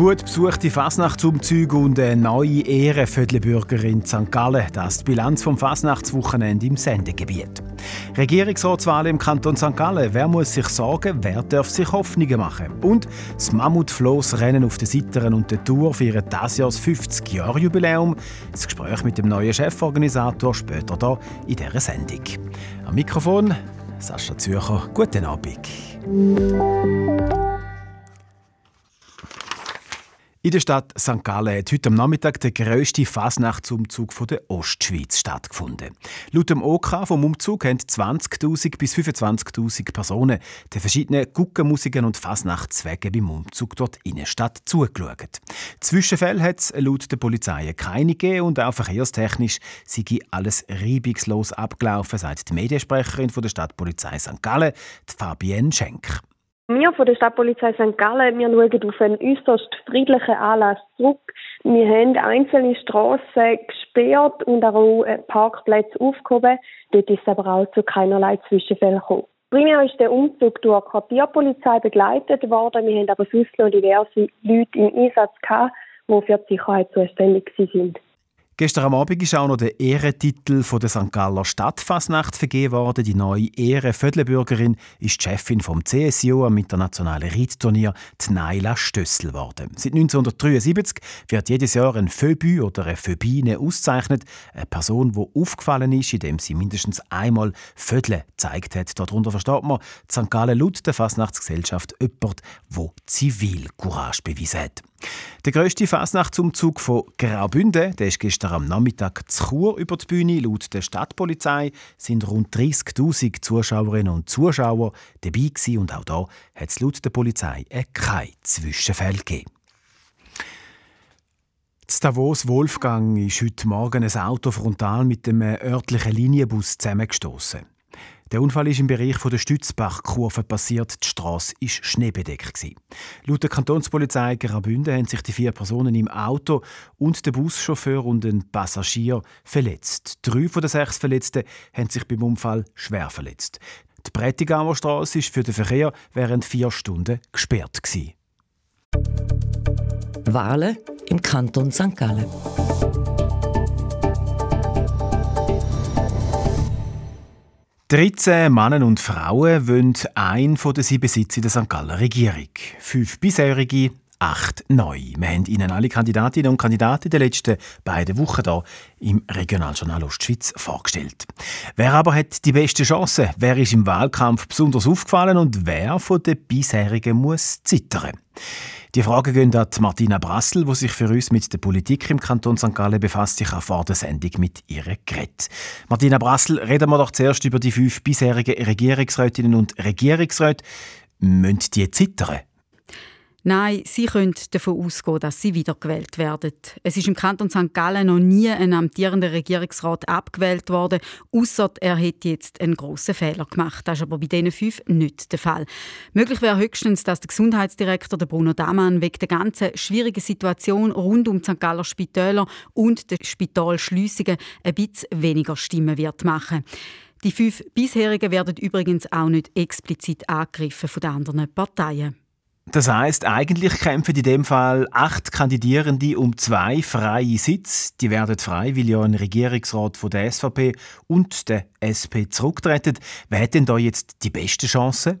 Gut besuchte Fasnachtsumzüge und eine neue Ehre für die Bürgerin St. Gallen. Das ist die Bilanz vom Fasnachtswochenende im Sendegebiet. Regierungsratswahl im Kanton St. Gallen. Wer muss sich sorgen, wer darf sich Hoffnungen machen? Und das Mammutflossrennen auf den Sitteren und der Tour feiert dieses Jahr das 50-Jahr-Jubiläum. Das Gespräch mit dem neuen Cheforganisator später hier in dieser Sendung. Am Mikrofon Sascha Zürcher. Guten Abend. In der Stadt St. Gallen hat heute am Nachmittag der grösste Fasnachtsumzug der Ostschweiz stattgefunden. Laut dem OK vom Umzug haben 20.000 bis 25.000 Personen den verschiedenen Guckenmusiken und Fasnachtswegen beim Umzug dort in der Stadt zugeschaut. Zwischenfälle hat es laut der Polizei keine gegeben und auch verkehrstechnisch sei alles reibungslos abgelaufen, sagt die Mediensprecherin der Stadtpolizei St. Gallen, Fabienne Schenk. Wir von der Stadtpolizei St. Gallen, wir schauen auf einen äußerst friedlichen Anlass zurück. Wir haben einzelne Strassen gesperrt und auch Parkplätze aufgehoben. Dort ist aber auch zu keinerlei Zwischenfällen gekommen. Primär ist der Umzug durch die Quartierpolizei begleitet worden. Wir haben aber sonst noch diverse Leute im Einsatz gehabt, die für die Sicherheit zuständig sind. Gestern am Abend ist auch noch der Ehrentitel von der St. Galler Stadtfasnacht vergeben worden. Die neue Ehrenvödelbürgerin ist die Chefin vom CSIO am internationalen Reitturnier, die Naila Stössel geworden. Seit 1973 wird jedes Jahr ein Phöbü oder eine Phöbine ausgezeichnet. Eine Person, die aufgefallen ist, indem sie mindestens einmal Vödel gezeigt hat. Darunter versteht man die St. Gallen laut der Fasnachtsgesellschaft jemand, der Zivilcourage bewiesen hat. Der grösste Fasnachtsumzug von Graubünden der ist gestern am Nachmittag zu Chur über die Bühne. Laut der Stadtpolizei sind rund 30.000 Zuschauerinnen und Zuschauer dabei gewesen und auch da hat es laut der Polizei kein Zwischenfall gegeben. In Davos Wolfgang ist heute Morgen ein Auto frontal mit dem örtlichen Linienbus zusammengestoßen. Der Unfall ist im Bereich der Stützbachkurve passiert. Die Straße war schneebedeckt. Laut der Kantonspolizei Graubünden haben sich die vier Personen im Auto und der Buschauffeur und ein Passagier verletzt. Drei von den sechs Verletzten haben sich beim Unfall schwer verletzt. Die Prättigauer Straße ist für den Verkehr während vier Stunden gesperrt. Wahlen im Kanton St. Gallen. 13 Männer und Frauen wollen einen von den sieben Sitzen der St. Galler Regierung. Fünf bisherige, acht neu. Wir haben Ihnen alle Kandidatinnen und Kandidaten den letzten beiden Wochen hier im Regionaljournal Ostschweiz vorgestellt. Wer aber hat die beste Chance? Wer ist im Wahlkampf besonders aufgefallen und wer von den bisherigen muss zittern? Die Fragen gehen an Martina Brassel, die sich für uns mit der Politik im Kanton St. Gallen befasst. Ich habe vor der Sendung mit ihr geredet. Martina Brassel, reden wir doch zuerst über die fünf bisherigen Regierungsrätinnen und Regierungsräte. Müssen die zittern? Nein, Sie können davon ausgehen, dass Sie wiedergewählt werden. Es ist im Kanton St. Gallen noch nie ein amtierender Regierungsrat abgewählt worden, außer er hätte jetzt einen grossen Fehler gemacht. Das ist aber bei diesen fünf nicht der Fall. Möglich wäre höchstens, dass der Gesundheitsdirektor der Bruno Damann wegen der ganzen schwierigen Situation rund um die St. Galler Spitäler und die Spitalschliessungen ein bisschen weniger Stimmen wird machen. Die fünf bisherigen werden übrigens auch nicht explizit angegriffen von den anderen Parteien. Das heißt, eigentlich kämpfen in dem Fall acht Kandidierende um zwei freie Sitze. Die werden frei, weil ja ein Regierungsrat von der SVP und der SP zurücktreten. Wer hat denn da jetzt die beste Chance?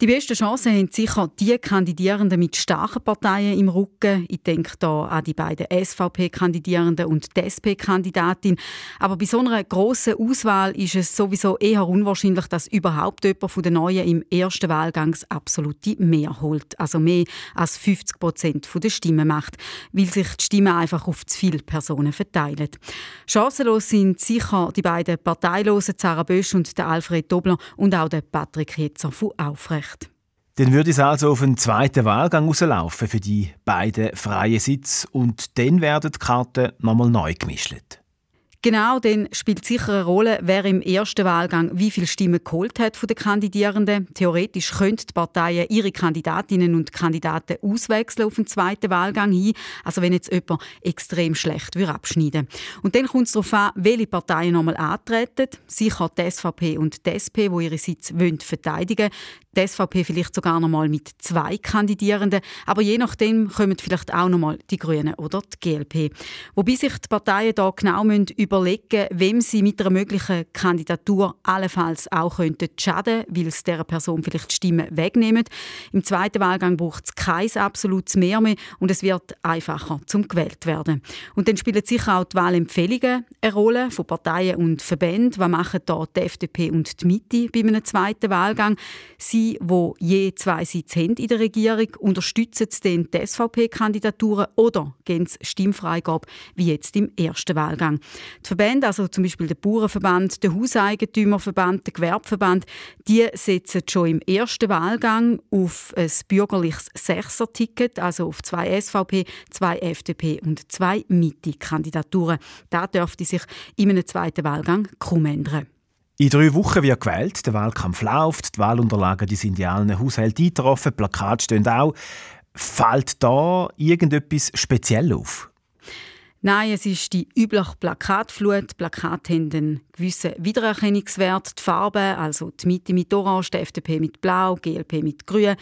Die besten Chancen haben sicher die Kandidierenden mit starken Parteien im Rücken. Ich denke da an die beiden SVP-Kandidierenden und die SP-Kandidatin. Aber bei so einer grossen Auswahl ist es sowieso eher unwahrscheinlich, dass überhaupt jemand von den Neuen im ersten Wahlgang absolute Mehr holt. Also mehr als 50 Prozent der Stimmen macht, weil sich die Stimmen einfach auf zu viele Personen verteilen. Chancenlos sind sicher die beiden Parteilosen Sarah Bösch und Alfred Dobler und auch der Patrick Hetzer von Aufrecht. Dann würde es also auf einen zweiten Wahlgang rauslaufen für die beiden freien Sitze und dann werden die Karten nochmal neu gemischt. Genau, dann spielt sicher eine Rolle, wer im ersten Wahlgang wie viele Stimmen geholt hat von den Kandidierenden. Theoretisch könnten die Parteien ihre Kandidatinnen und Kandidaten auswechseln auf den zweiten Wahlgang hin. Also wenn jetzt jemand extrem schlecht abschneiden würde. Und dann kommt es darauf an, welche Parteien nochmal antreten. Sicher die SVP und die SP, die ihre Sitze verteidigen wollen. Die SVP vielleicht sogar noch mal mit zwei Kandidierenden, aber je nachdem kommen vielleicht auch noch mal die Grünen oder die GLP. Wobei sich die Parteien da genau müssen überlegen, wem sie mit einer möglichen Kandidatur allenfalls auch könnten schaden, weil es dieser Person vielleicht Stimmen wegnehmen. Im zweiten Wahlgang braucht es kein absolutes Mehr mehr und es wird einfacher zum gewählt werden. Und dann spielen sicher auch die Wahlempfehlungen eine Rolle von Parteien und Verbänden. Was machen da die FDP und die Mitte bei einem zweiten Wahlgang? Sie, wo je zwei Sitze haben in der Regierung, unterstützen dann die SVP-Kandidaturen oder gehen sie Stimmfreigabe wie jetzt im ersten Wahlgang? Die Verbände, also zum Beispiel der Bauernverband, der Hauseigentümerverband, der Gewerbeverband, die setzen schon im ersten Wahlgang auf ein bürgerliches Sechser-Ticket, also auf zwei SVP, zwei FDP und zwei Mitte-Kandidaturen. Da dürfte sich in einem zweiten Wahlgang kaum ändern. In drei Wochen wird gewählt, der Wahlkampf läuft, die Wahlunterlagen die sind in allen Haushalten eingetroffen, Plakate stehen auch. Fällt da irgendetwas speziell auf? Nein, es ist die übliche Plakatflut. Plakate haben einen gewissen Wiedererkennungswert. Die Farben, also die Mitte mit Orange, die FDP mit Blau, die GLP mit Grün.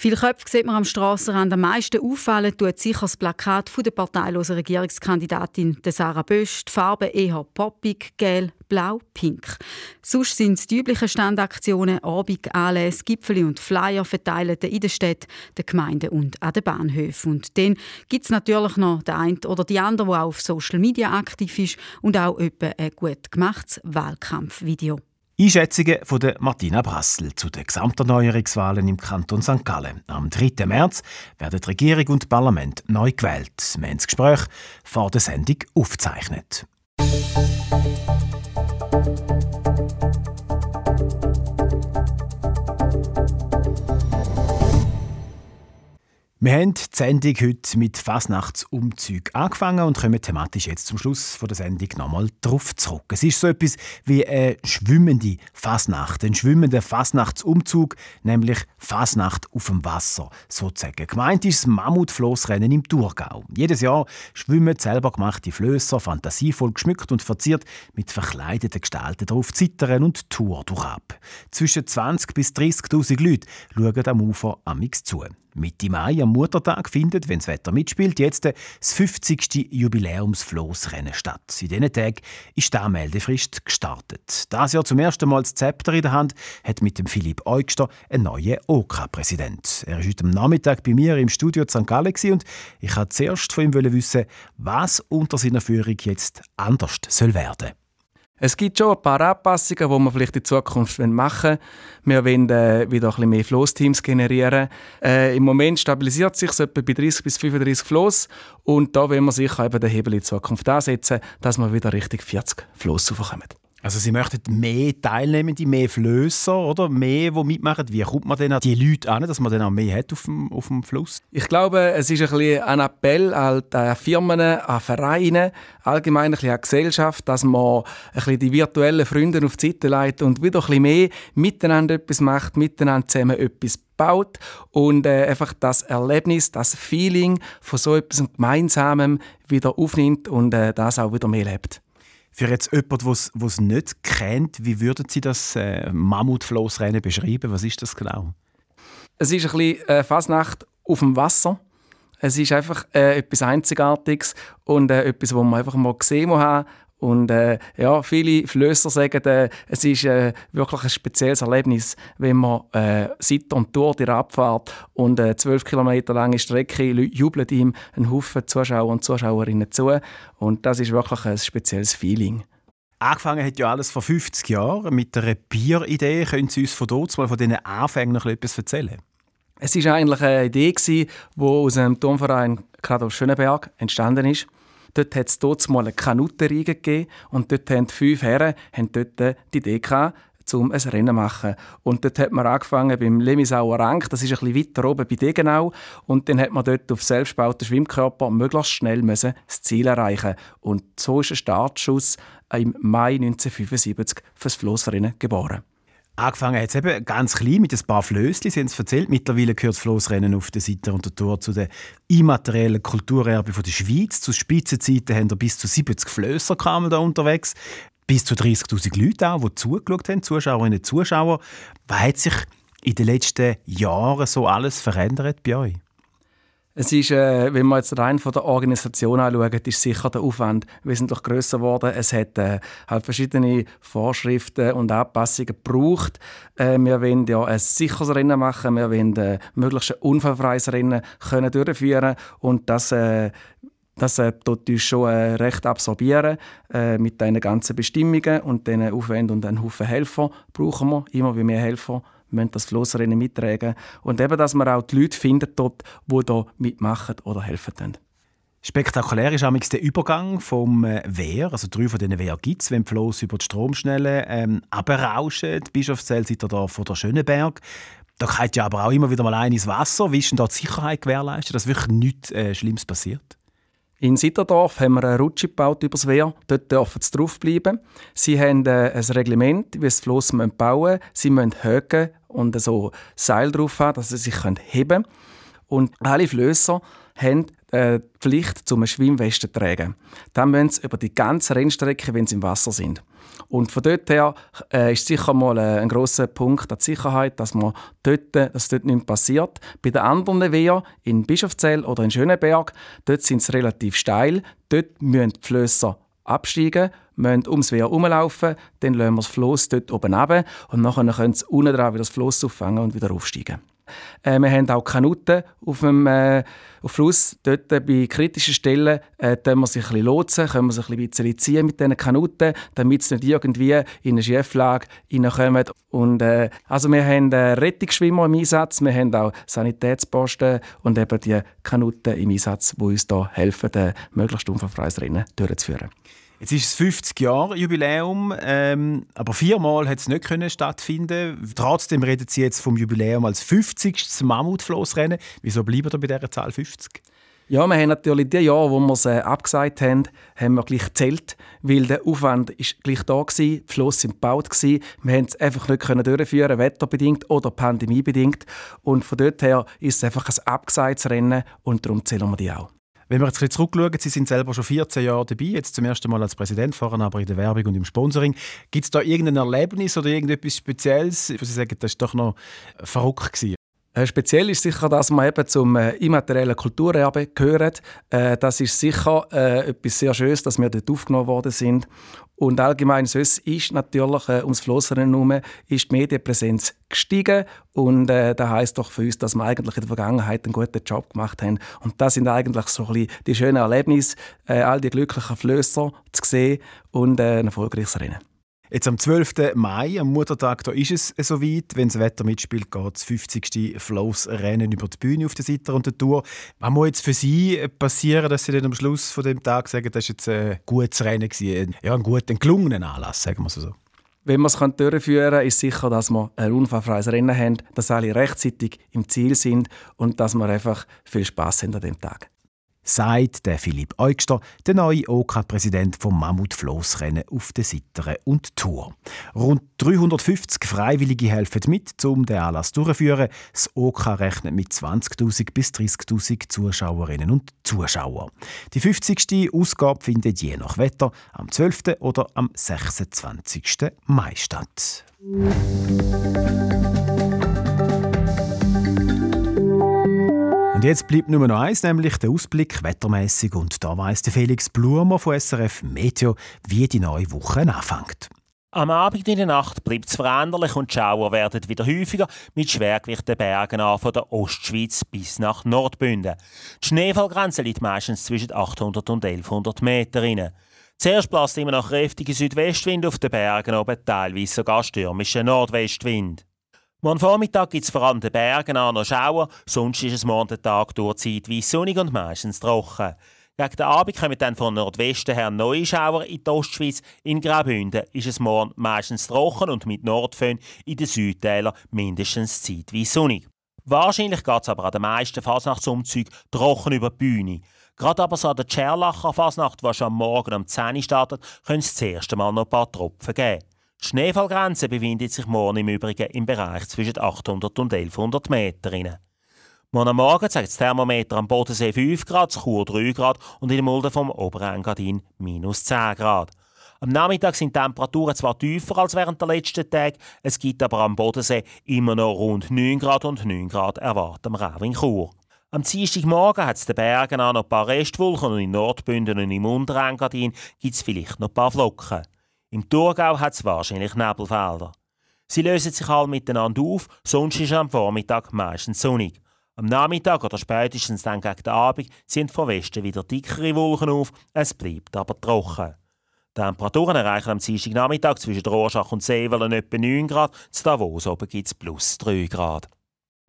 Viele Köpfe sieht man am Strassenrand. Am meisten auffallen tut sicher das Plakat der parteilosen Regierungskandidatin Sarah Bösch. Die Farben eher poppig, gelb, blau, pink. Sonst sind es die üblichen Standaktionen, Abend, Anlässe, Gipfel und Flyer verteilt in den Städten, den Gemeinden und an den Bahnhöfen. Und dann gibt es natürlich noch den einen oder die andere, der auch auf Social Media aktiv ist und auch etwa ein gut gemachtes Wahlkampfvideo. Einschätzungen von der Martina Brassel zu den Gesamterneuerungswahlen im Kanton St. Gallen. Am 3. März werden Regierung und Parlament neu gewählt. Wir haben das Gespräch vor der Sendung aufgezeichnet. Wir haben die Sendung heute mit Fasnachtsumzug angefangen und kommen thematisch jetzt zum Schluss der Sendung nochmal darauf zurück. Es ist so etwas wie eine schwimmende Fasnacht, ein schwimmender Fasnachtsumzug, nämlich Fasnacht auf dem Wasser sozusagen. Gemeint ist das Mammutflossrennen im Thurgau. Jedes Jahr schwimmen selber gemachte Flösser, fantasievoll geschmückt und verziert mit verkleideten Gestalten drauf zittern und Tour durchab. Zwischen 20 bis 30.000 Leute schauen am Ufer amix zu. Mitte Mai am Muttertag findet, wenn das Wetter mitspielt, jetzt das 50. Jubiläumsflossrennen statt. In diesen Tagen ist die Anmeldefrist gestartet. Das Jahr zum ersten Mal das Zepter in der Hand hat mit dem Philipp Eugster ein neuer OK-Präsident. Er war heute Nachmittag bei mir im Studio St. Gallen und ich wollte zuerst von ihm wissen, was unter seiner Führung jetzt anders soll werden es gibt schon ein paar Anpassungen, die wir vielleicht in Zukunft machen wollen. Wir wollen äh, wieder ein bisschen mehr Floßteams generieren. Äh, Im Moment stabilisiert sich es etwa bei 30 bis 35 Floß. Und da wollen wir sicher eben den Hebel in Zukunft ansetzen, dass wir wieder richtig 40 Floß raufkommen. Also Sie möchten mehr Teilnehmende, mehr Flösser, oder? Mehr, die mitmachen. Wie kommt man denn an die Leute an, dass man dann auch mehr hat auf dem, auf dem Fluss? Ich glaube, es ist ein, bisschen ein Appell an Firmen, an Vereine, allgemein ein bisschen an die Gesellschaft, dass man ein bisschen die virtuellen Freunde auf die Seite leitet und wieder ein bisschen mehr miteinander etwas macht, miteinander zusammen etwas baut und äh, einfach das Erlebnis, das Feeling von so etwas Gemeinsamem wieder aufnimmt und äh, das auch wieder mehr lebt. Für jetzt jemanden, der es nicht kennt, wie würden Sie das äh, Mammutflossrennen beschreiben? Was ist das genau? Es ist ein bisschen äh, Fasnacht auf dem Wasser. Es ist einfach äh, etwas Einzigartiges und äh, etwas, was man einfach mal gesehen haben und äh, ja, viele Flösser sagen, äh, es ist äh, wirklich ein spezielles Erlebnis, wenn man äh, sitzt und durch die Abfahrt und äh, zwölf Kilometer lange Strecke jubeln ihm ein Haufen Zuschauer und Zuschauerinnen zu. Und das ist wirklich ein spezielles Feeling. Angefangen hat ja alles vor 50 Jahren mit einer Bieridee. Können Sie uns von dort mal von diesen Anfängen noch etwas erzählen? Es war eigentlich eine Idee, die aus einem Turmverein gerade auf Schöneberg entstanden ist. Dort hat es dort mal eine Kanutenreihe gegeben und dort haben fünf Herren haben dort die Idee gehabt, um ein Rennen zu machen. Und dort hat man angefangen beim Lemisauer Rank, das ist ein bisschen weiter oben bei Degenau. Und dann hat man dort auf selbstbauten Schwimmkörper möglichst schnell müssen das Ziel erreichen Und so ist ein Startschuss im Mai 1975 für das Flossrennen geboren. Angefangen hat es eben ganz klein mit ein paar Flößchen, Sie haben es erzählt. Mittlerweile gehört das Flossrennen auf der Seite und der Tor zu den immateriellen Kulturerbe der Schweiz. Zu Spitzenzeiten haben wir bis zu 70 Flösser da unterwegs. Bis zu 30'000 Leute auch, die zugeschaut haben, Zuschauerinnen und Zuschauer. Was hat sich in den letzten Jahren so alles verändert bei euch? Es ist, äh, wenn man jetzt rein von der Organisation anschaut, ist sicher der Aufwand wesentlich größer geworden. Es hat äh, halt verschiedene Vorschriften und Anpassungen gebraucht. Äh, wir wollen ja ein sicheres Rennen machen, wir wollen äh, möglichst ein unfallfreies Rennen können durchführen und das äh, das äh, tut uns schon äh, recht absorbieren äh, mit diesen ganzen Bestimmungen und diesen Aufwänden und einen Haufen Helfer brauchen wir, immer wie mehr Helfer müssen das Flossrennen mittragen. Und eben, dass man auch die Leute findet dort, die da mitmachen oder helfen können. Spektakulär ist auch der Übergang vom äh, Wehr, also drei von diesen Wehr gibt es, wenn die Floss über die Stromschnelle ähm, abrauschen. Die Bischofszell ihr da vor der Schöneberg. Da geht ja aber auch immer wieder mal ein ins Wasser. Wie ist denn da die Sicherheit gewährleistet, dass wirklich nichts äh, Schlimmes passiert? In Sitterdorf haben wir eine Rutsche gebaut übers Wehr. Dort dürfen sie draufbleiben. Sie haben äh, ein Reglement, wie sie das Floss bauen müssen. Sie müssen höken und so Seil drauf haben, dass sie sich heben können. Und alle Flösser haben äh, die Pflicht, zum Schwimmwesten zu tragen. Dann müssen sie über die ganze Rennstrecke, wenn sie im Wasser sind. Und von dort her äh, ist sicher mal äh, ein großer Punkt die Sicherheit, dass man dort, dass dort nichts passiert. Bei den anderen Wehren, in Bischofszell oder in Schöneberg, dort sind es relativ steil. Dort müssen die Flösser absteigen, müssen ums Wehr herumlaufen, dann lassen wir das Floss dort oben runter und dann können sie unten dran wieder das Floss auffangen und wieder aufsteigen. Äh, wir haben auch Kanuten auf dem äh, auf Fluss. Dort äh, bei kritischen Stellen äh, können wir sich ein bisschen lotsen, können wir sich ein bisschen ziehen mit diesen Kanuten, damit sie nicht irgendwie in eine Schieflage reinkommen. Und, äh, also wir haben äh, Rettungsschwimmer im Einsatz, wir haben auch Sanitätsposten und eben die Kanuten im Einsatz, die uns da helfen, ein möglichst unfallfreies Rennen durchzuführen. Jetzt ist es 50 Jahre Jubiläum, ähm, aber viermal hat es nicht können stattfinden. Trotzdem redet Sie jetzt vom Jubiläum als 50. Mammutflossrennen. Wieso bleiben wir bei dieser Zahl 50? Ja, wir haben natürlich die Jahre, wo wir es äh, abgesagt haben, haben wir gleich gezählt, weil der Aufwand ist gleich da war, die Flosse sind gebaut gewesen. Wir haben es einfach nicht können durchführen, wetterbedingt oder pandemiebedingt. Und von dort her ist es einfach ein abgesagtes Rennen und darum zählen wir die auch. Wenn wir jetzt ein zurückschauen, Sie sind selber schon 14 Jahre dabei, jetzt zum ersten Mal als Präsident, vorher aber in der Werbung und im Sponsoring. Gibt es da irgendein Erlebnis oder irgendetwas Spezielles, wo Sie sagen, das war doch noch verrückt gewesen? Äh, speziell ist sicher, dass man eben zum äh, immateriellen Kulturerbe gehört. Äh, das ist sicher etwas sehr Schönes, dass wir dort aufgenommen worden sind. Und allgemein sonst ist natürlich äh, ums Flossrennen herum ist die Medienpräsenz gestiegen und äh, das heißt doch für uns, dass wir eigentlich in der Vergangenheit einen guten Job gemacht haben. Und das sind eigentlich so ein bisschen die schönen Erlebnisse, all die glücklichen Flösser zu sehen und ein erfolgreiches Rennen. Jetzt am 12. Mai, am Muttertag, da ist es soweit. Wenn das Wetter mitspielt, geht das 50. Flossrennen über die Bühne auf der Seite und der Tour. Was muss jetzt für Sie passieren, dass Sie dann am Schluss von dem Tag sagen, das war jetzt ein gutes Rennen, gewesen, ja, ein guter, ein gelungener Anlass, sagen wir so? Wenn wir es durchführen können, ist sicher, dass wir ein unfallfreies Rennen haben, dass alle rechtzeitig im Ziel sind und dass wir einfach viel Spaß haben an dem Tag sagt der Philipp Eugster, der neue OK-Präsident vom Mammutflossrennen auf der Sitteren und Tour. Rund 350 Freiwillige helfen mit, um den Anlass durchzuführen. Das OK rechnet mit 20.000 bis 30.000 Zuschauerinnen und Zuschauern. Die 50. Ausgabe findet je nach Wetter am 12. oder am 26. Mai statt. Und jetzt bleibt nur noch eins, nämlich der Ausblick wettermäßig. Und da weiss der Felix Blumer von SRF Meteo, wie die neue Woche anfängt. Am Abend in der Nacht bleibt es veränderlich und die Schauer werden wieder häufiger mit Schwergewichten Bergen an von der Ostschweiz bis nach Nordbünden. Die Schneefallgrenze liegt meistens zwischen 800 und 1100 Meter. Rein. Zuerst bläst immer noch kräftige Südwestwind auf den Bergen oben, teilweise sogar stürmischer Nordwestwind. Morgen Vormittag gibt es vor allem den Bergen an noch Schauer, sonst ist es morgen der Tag durch zeitweise sonnig und meistens trocken. Gegen den Abend kommen dann von Nordwesten her neue Schauer in die Ostschweiz. In Graubünden ist es morgen meistens trocken und mit Nordföhn in den Südtälern mindestens zeitweise sonnig. Wahrscheinlich geht es aber an den meisten Fasnachtsumzügen trocken über die Bühne. Gerade aber so an der Tscherlacher Fasnacht, die schon am Morgen um 10 Uhr startet, können es das erste Mal noch ein paar Tropfen geben. Die Schneefallgrenze befindet sich morgen im Übrigen im Bereich zwischen 800 und 1100 Metern. Morgen Morgen zeigt das Thermometer am Bodensee 5 Grad, Chur 3 Grad und in der Mulde vom Oberengadin minus 10 Grad. Am Nachmittag sind die Temperaturen zwar tiefer als während der letzten Tage, es gibt aber am Bodensee immer noch rund 9 Grad und 9 Grad erwarten wir auch in Chur. Am Dienstagmorgen hat es den Bergen auch noch ein paar Restwolken und in Nordbünden und im Unterengadin gibt es vielleicht noch ein paar Flocken. Im Thurgau hat es wahrscheinlich Nebelfelder. Sie lösen sich alle miteinander auf, sonst ist am Vormittag meistens sonnig. Am Nachmittag oder spätestens dann gegen den Abend sind von Westen wieder dickere Wolken auf, es bleibt aber trocken. Die Temperaturen erreichen am Dienstagnachmittag zwischen Rorschach und Seewellen etwa 9 Grad, zu Davos oben gibt es plus 3 Grad.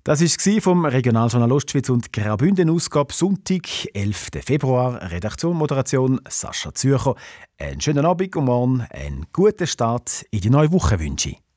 Das war vom Regionaljournal Ostschweiz und Graubünden Ausgabe Sonntag, 11. Februar. Redaktion, Moderation Sascha Zürcher. Einen schönen Abend und morgen einen guten Start in die neue Woche wünsche ich.